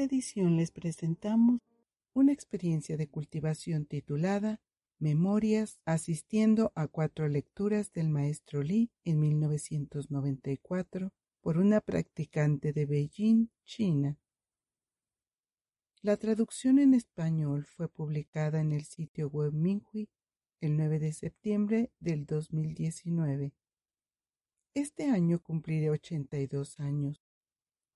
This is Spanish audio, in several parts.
Esta edición les presentamos una experiencia de cultivación titulada Memorias asistiendo a cuatro lecturas del maestro Li en 1994 por una practicante de Beijing, China. La traducción en español fue publicada en el sitio web Minhui el 9 de septiembre del 2019. Este año cumpliré 82 años.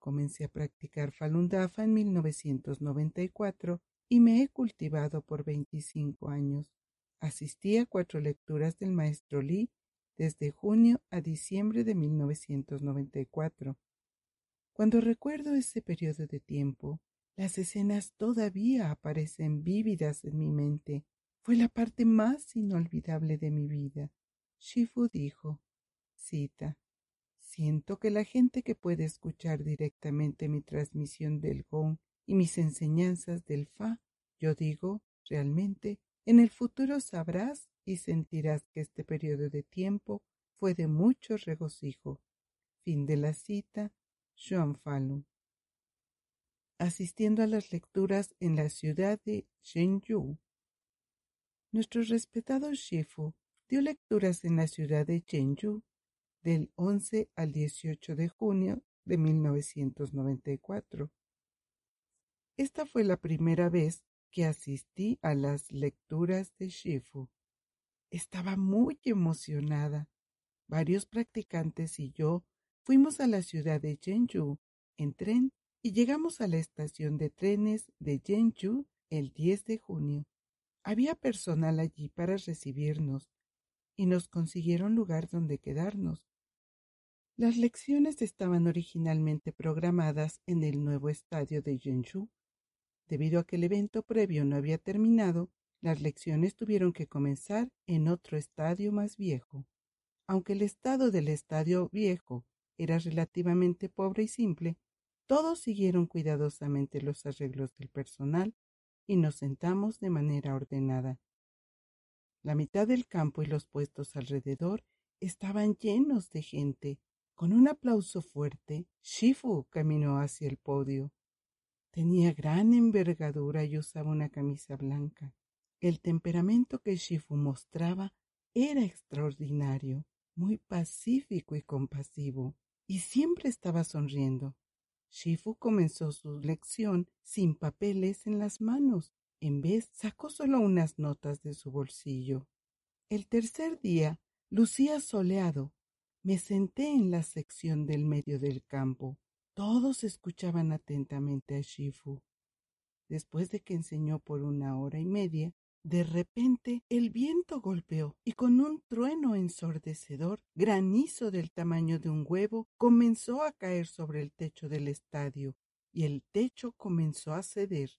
Comencé a practicar Falun Dafa en 1994 y me he cultivado por 25 años. Asistí a cuatro lecturas del maestro Li desde junio a diciembre de 1994. Cuando recuerdo ese periodo de tiempo, las escenas todavía aparecen vívidas en mi mente. Fue la parte más inolvidable de mi vida. Shifu dijo, cita, Siento que la gente que puede escuchar directamente mi transmisión del Gong y mis enseñanzas del Fa, yo digo, realmente, en el futuro sabrás y sentirás que este periodo de tiempo fue de mucho regocijo. Fin de la cita, Falun. Asistiendo a las lecturas en la ciudad de Zhengzhou. Nuestro respetado Shifu dio lecturas en la ciudad de Zhengzhou del 11 al 18 de junio de 1994. Esta fue la primera vez que asistí a las lecturas de Shifu. Estaba muy emocionada. Varios practicantes y yo fuimos a la ciudad de Zhengzhou en tren y llegamos a la estación de trenes de Zhengzhou el 10 de junio. Había personal allí para recibirnos y nos consiguieron lugar donde quedarnos. Las lecciones estaban originalmente programadas en el nuevo estadio de Zhengzhou. Debido a que el evento previo no había terminado, las lecciones tuvieron que comenzar en otro estadio más viejo. Aunque el estado del estadio viejo era relativamente pobre y simple, todos siguieron cuidadosamente los arreglos del personal y nos sentamos de manera ordenada. La mitad del campo y los puestos alrededor estaban llenos de gente, con un aplauso fuerte, Shifu caminó hacia el podio. Tenía gran envergadura y usaba una camisa blanca. El temperamento que Shifu mostraba era extraordinario, muy pacífico y compasivo, y siempre estaba sonriendo. Shifu comenzó su lección sin papeles en las manos. En vez, sacó solo unas notas de su bolsillo. El tercer día lucía soleado me senté en la sección del medio del campo. Todos escuchaban atentamente a Shifu. Después de que enseñó por una hora y media, de repente el viento golpeó y con un trueno ensordecedor, granizo del tamaño de un huevo comenzó a caer sobre el techo del estadio y el techo comenzó a ceder.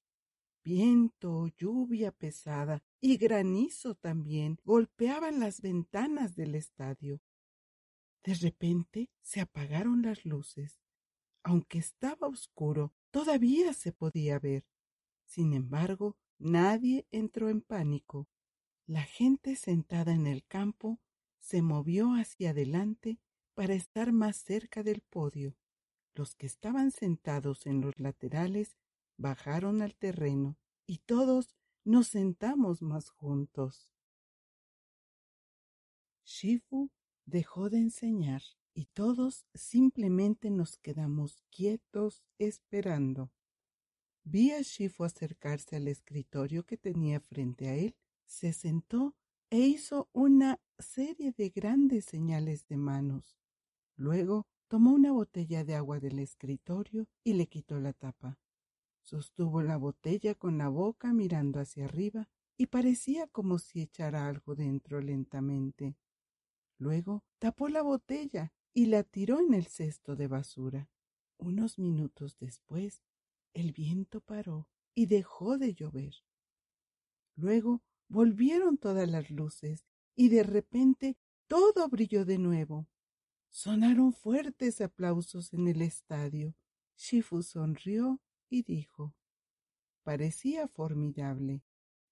Viento, lluvia pesada y granizo también golpeaban las ventanas del estadio. De repente se apagaron las luces. Aunque estaba oscuro, todavía se podía ver. Sin embargo, nadie entró en pánico. La gente sentada en el campo se movió hacia adelante para estar más cerca del podio. Los que estaban sentados en los laterales bajaron al terreno y todos nos sentamos más juntos. Shifu dejó de enseñar y todos simplemente nos quedamos quietos esperando. Vi a Shifu acercarse al escritorio que tenía frente a él, se sentó e hizo una serie de grandes señales de manos. Luego tomó una botella de agua del escritorio y le quitó la tapa. Sostuvo la botella con la boca mirando hacia arriba y parecía como si echara algo dentro lentamente. Luego tapó la botella y la tiró en el cesto de basura. Unos minutos después, el viento paró y dejó de llover. Luego volvieron todas las luces y de repente todo brilló de nuevo. Sonaron fuertes aplausos en el estadio. Shifu sonrió y dijo Parecía formidable.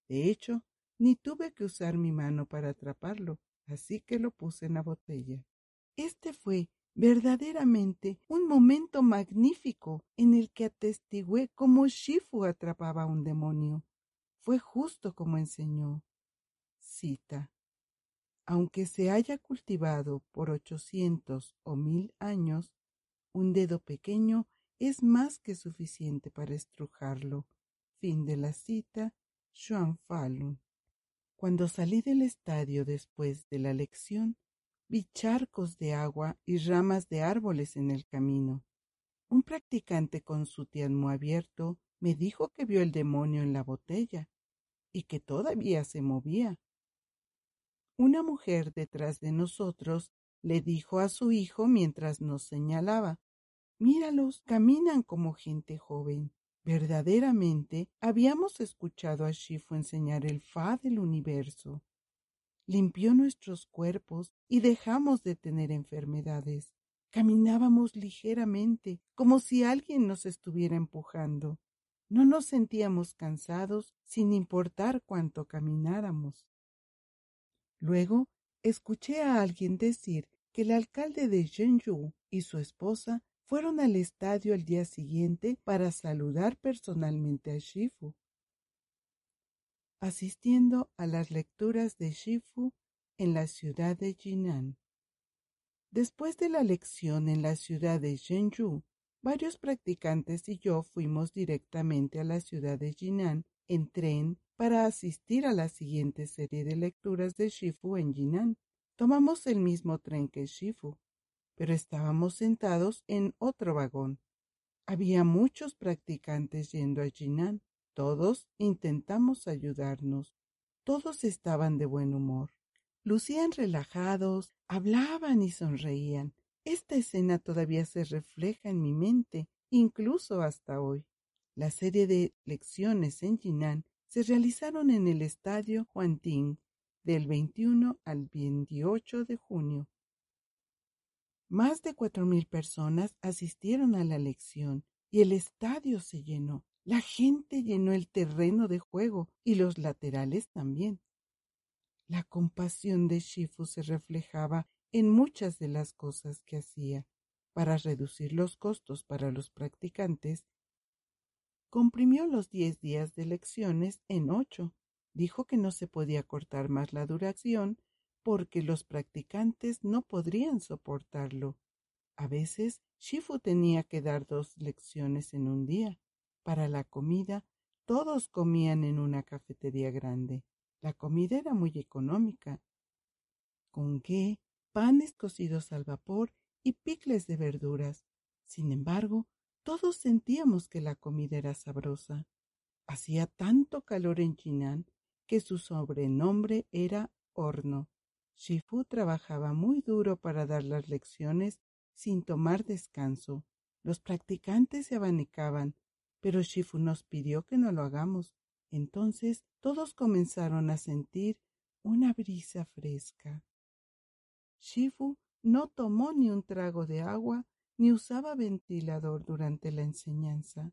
De hecho, ni tuve que usar mi mano para atraparlo, así que lo puse en la botella. Este fue verdaderamente un momento magnífico en el que atestigué cómo Shifu atrapaba a un demonio. Fue justo como enseñó. Cita. Aunque se haya cultivado por ochocientos o mil años, un dedo pequeño es más que suficiente para estrujarlo. Fin de la cita. Xuan. Cuando salí del estadio después de la lección, vi charcos de agua y ramas de árboles en el camino. Un practicante con su tianmo abierto me dijo que vio el demonio en la botella y que todavía se movía. Una mujer detrás de nosotros le dijo a su hijo mientras nos señalaba Míralos, caminan como gente joven. Verdaderamente habíamos escuchado a Shifu enseñar el Fa del universo. Limpió nuestros cuerpos y dejamos de tener enfermedades. Caminábamos ligeramente, como si alguien nos estuviera empujando. No nos sentíamos cansados sin importar cuánto camináramos. Luego escuché a alguien decir que el alcalde de Zhengzhou y su esposa fueron al estadio al día siguiente para saludar personalmente a Shifu. Asistiendo a las lecturas de Shifu en la ciudad de Jinan. Después de la lección en la ciudad de Zhengzhou, varios practicantes y yo fuimos directamente a la ciudad de Jinan en tren para asistir a la siguiente serie de lecturas de Shifu en Jinan. Tomamos el mismo tren que Shifu pero estábamos sentados en otro vagón. Había muchos practicantes yendo a Jinan. Todos intentamos ayudarnos. Todos estaban de buen humor. Lucían relajados, hablaban y sonreían. Esta escena todavía se refleja en mi mente, incluso hasta hoy. La serie de lecciones en Jinan se realizaron en el estadio Huanting del 21 al 28 de junio más de cuatro mil personas asistieron a la lección y el estadio se llenó. La gente llenó el terreno de juego y los laterales también. La compasión de Shifu se reflejaba en muchas de las cosas que hacía. Para reducir los costos para los practicantes, comprimió los diez días de lecciones en ocho. Dijo que no se podía cortar más la duración porque los practicantes no podrían soportarlo. A veces Shifu tenía que dar dos lecciones en un día. Para la comida, todos comían en una cafetería grande. La comida era muy económica. Con qué, panes cocidos al vapor y picles de verduras. Sin embargo, todos sentíamos que la comida era sabrosa. Hacía tanto calor en Jinan que su sobrenombre era horno. Shifu trabajaba muy duro para dar las lecciones sin tomar descanso. Los practicantes se abanicaban, pero Shifu nos pidió que no lo hagamos. Entonces todos comenzaron a sentir una brisa fresca. Shifu no tomó ni un trago de agua ni usaba ventilador durante la enseñanza.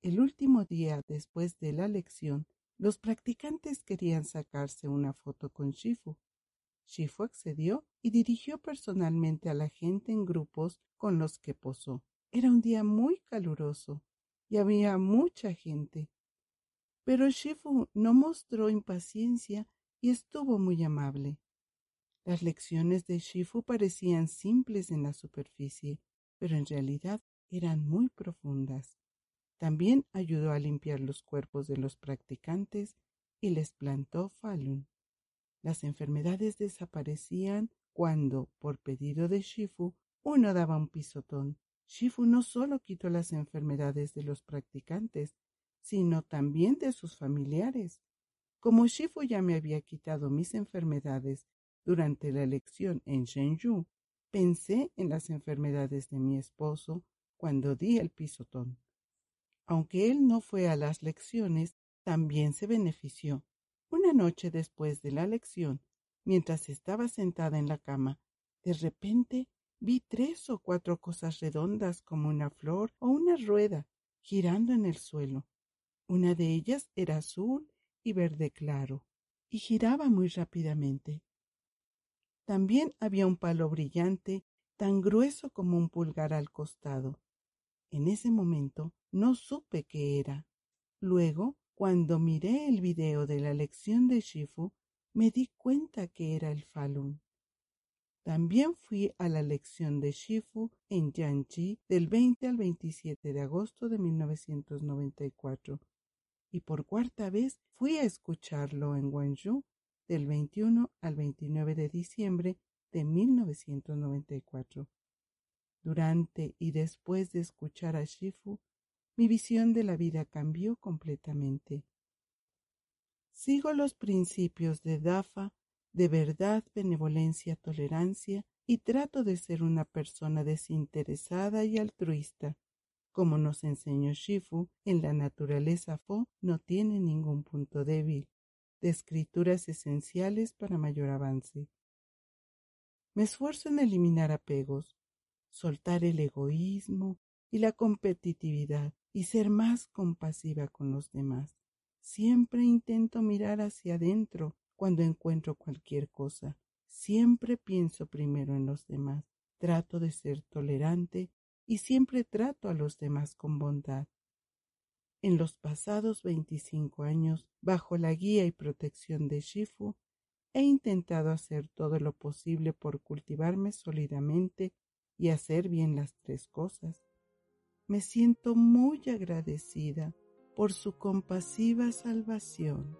El último día después de la lección, los practicantes querían sacarse una foto con Shifu. Shifu accedió y dirigió personalmente a la gente en grupos con los que posó. Era un día muy caluroso y había mucha gente. Pero Shifu no mostró impaciencia y estuvo muy amable. Las lecciones de Shifu parecían simples en la superficie, pero en realidad eran muy profundas. También ayudó a limpiar los cuerpos de los practicantes y les plantó Falun. Las enfermedades desaparecían cuando, por pedido de Shifu, uno daba un pisotón. Shifu no solo quitó las enfermedades de los practicantes, sino también de sus familiares. Como Shifu ya me había quitado mis enfermedades durante la elección en Shenzhou, pensé en las enfermedades de mi esposo cuando di el pisotón. Aunque él no fue a las lecciones, también se benefició. Una noche después de la lección, mientras estaba sentada en la cama, de repente vi tres o cuatro cosas redondas como una flor o una rueda girando en el suelo. Una de ellas era azul y verde claro, y giraba muy rápidamente. También había un palo brillante tan grueso como un pulgar al costado. En ese momento no supe qué era. Luego, cuando miré el video de la lección de Shifu, me di cuenta que era el Falun. También fui a la lección de Shifu en Yanji del 20 al 27 de agosto de 1994 y por cuarta vez fui a escucharlo en Guangzhou del 21 al 29 de diciembre de 1994. Durante y después de escuchar a Shifu, mi visión de la vida cambió completamente. Sigo los principios de Dafa de verdad, benevolencia, tolerancia y trato de ser una persona desinteresada y altruista. Como nos enseñó Shifu, en la naturaleza Fo no tiene ningún punto débil, de escrituras esenciales para mayor avance. Me esfuerzo en eliminar apegos, soltar el egoísmo y la competitividad y ser más compasiva con los demás. Siempre intento mirar hacia adentro cuando encuentro cualquier cosa. Siempre pienso primero en los demás. Trato de ser tolerante y siempre trato a los demás con bondad. En los pasados veinticinco años, bajo la guía y protección de Shifu, he intentado hacer todo lo posible por cultivarme sólidamente y hacer bien las tres cosas. Me siento muy agradecida por su compasiva salvación.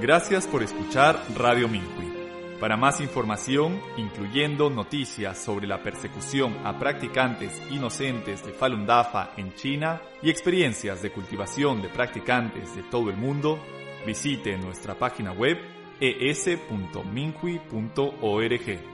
Gracias por escuchar Radio Minhui. Para más información, incluyendo noticias sobre la persecución a practicantes inocentes de Falun Dafa en China y experiencias de cultivación de practicantes de todo el mundo, visite nuestra página web es.minhui.org.